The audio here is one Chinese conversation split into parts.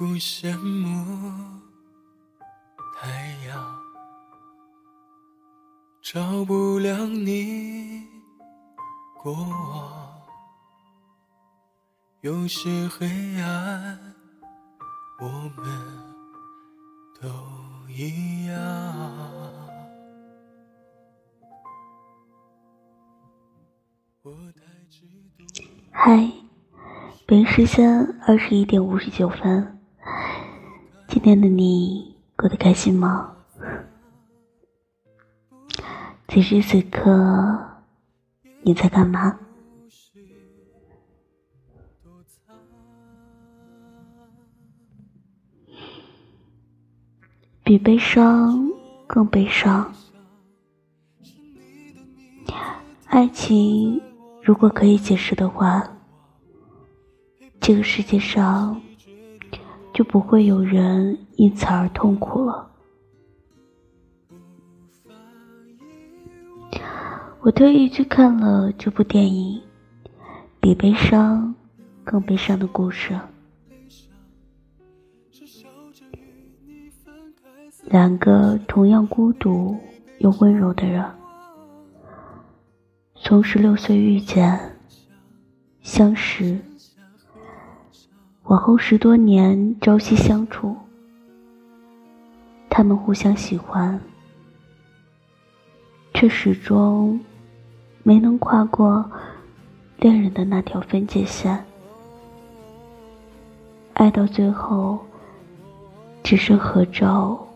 不羡慕太阳，照不亮你过往。有些黑暗，我们都一样。我太嫉妒。嗨，北京时间二十一点五十九分。今天的你过得开心吗？此时此刻你在干嘛？比悲伤更悲伤。爱情如果可以解释的话，这个世界上就不会有人因此而痛苦了。我特意去看了这部电影《比悲伤更悲伤的故事》。两个同样孤独又温柔的人，从十六岁遇见、相识，往后十多年朝夕相处，他们互相喜欢，却始终没能跨过恋人的那条分界线，爱到最后只剩合照。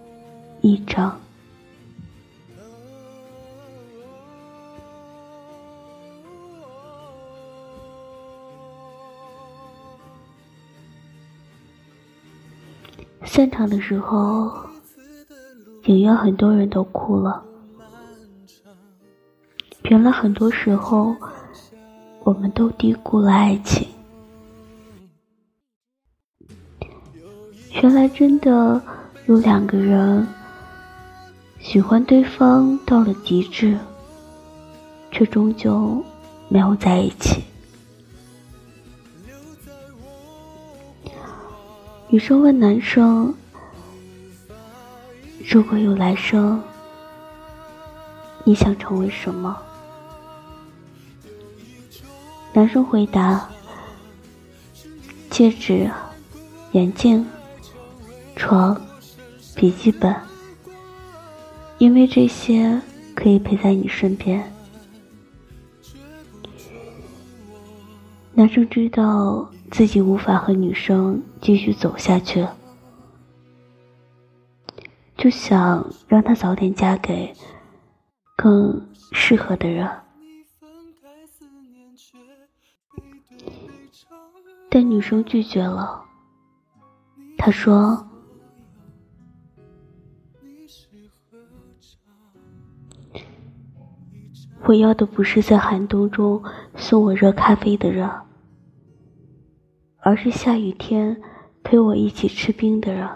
一张。散场的时候，影院很多人都哭了。原来很多时候，我们都低估了爱情。原来真的有两个人。喜欢对方到了极致，却终究没有在一起。女生问男生：“如果有来生，你想成为什么？”男生回答：“戒指、眼镜、床、笔记本。”因为这些可以陪在你身边。男生知道自己无法和女生继续走下去，就想让她早点嫁给更适合的人。但女生拒绝了，她说。我要的不是在寒冬中送我热咖啡的人，而是下雨天陪我一起吃冰的人。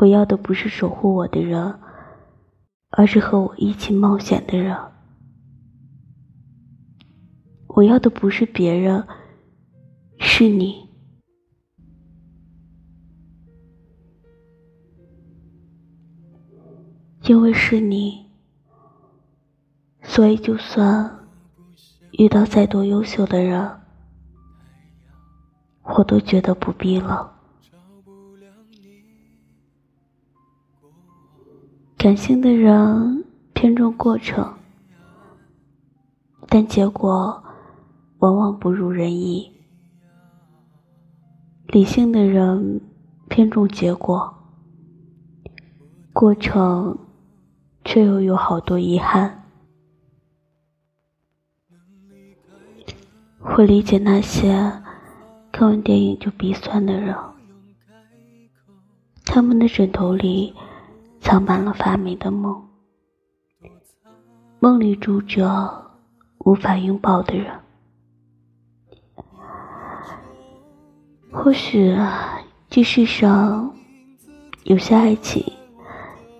我要的不是守护我的人，而是和我一起冒险的人。我要的不是别人，是你，因为是你。所以，就算遇到再多优秀的人，我都觉得不必了。感性的人偏重过程，但结果往往不如人意；理性的人偏重结果，过程却又有好多遗憾。会理解那些看完电影就鼻酸的人，他们的枕头里藏满了发霉的梦，梦里住着无法拥抱的人。或许这世上有些爱情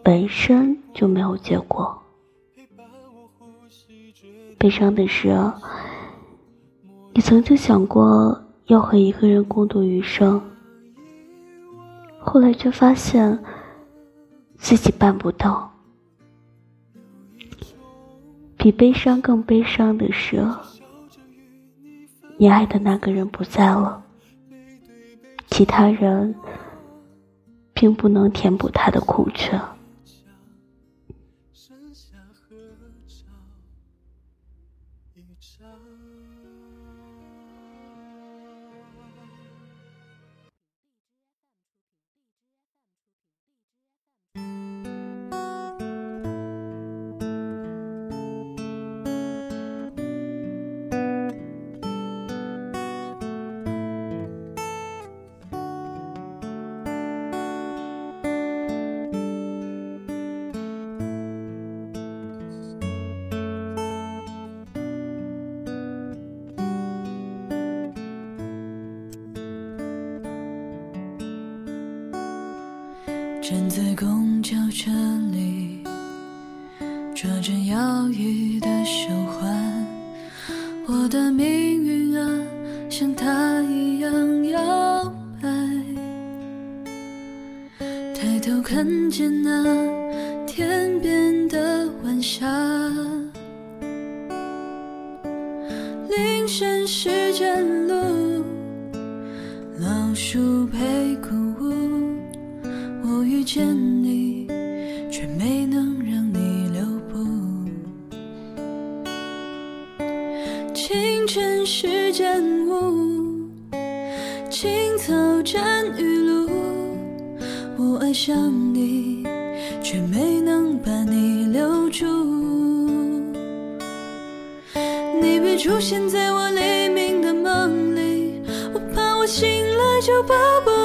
本身就没有结果，悲伤的是。你曾经想过要和一个人共度余生，后来却发现自己办不到。比悲伤更悲伤的是，你爱的那个人不在了，其他人并不能填补他的空缺。站在公交车里，抓着摇椅的手环，我的命运啊，像它一样摇摆。抬头看见那天边的晚霞，铃声时间路，老树陪姑。见你，却没能让你留步。清晨时间雾，青草沾雨露。我爱上你，却没能把你留住。你别出现在我黎明的梦里，我怕我醒来就抱不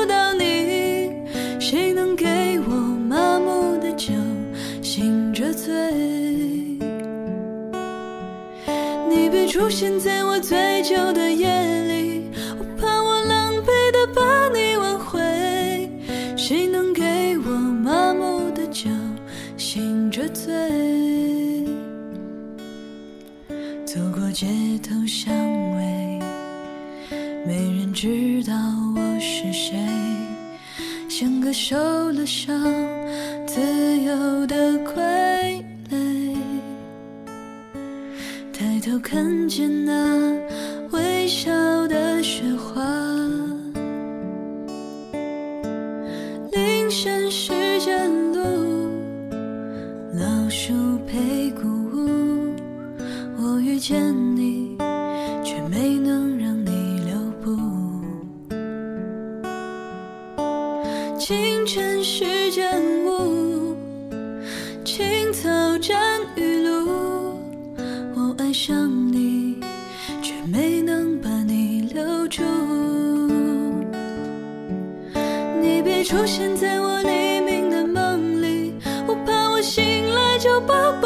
你别出现在我醉酒的夜里，我怕我狼狈的把你挽回。谁能给我麻木的酒，醒着醉？走过街头巷尾，没人知道我是谁，像个受了伤、自由的傀儡抬头看见那微笑的雪花，铃声时间清晨时间雾，青草沾雨露。我爱上你，却没能把你留住。你别出现在我黎明的梦里，我怕我醒来就抱不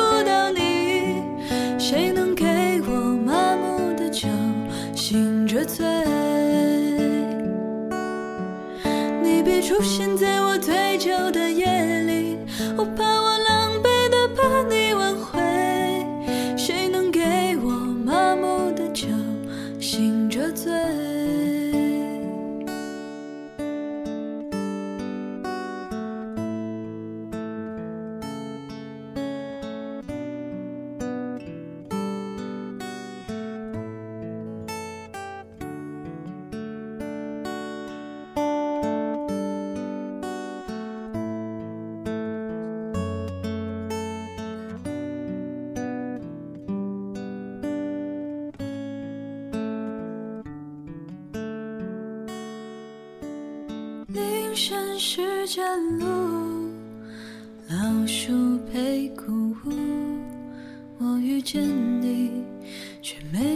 出现在我醉酒的夜里，我怕山时间路，老树陪古屋。我遇见你，却没。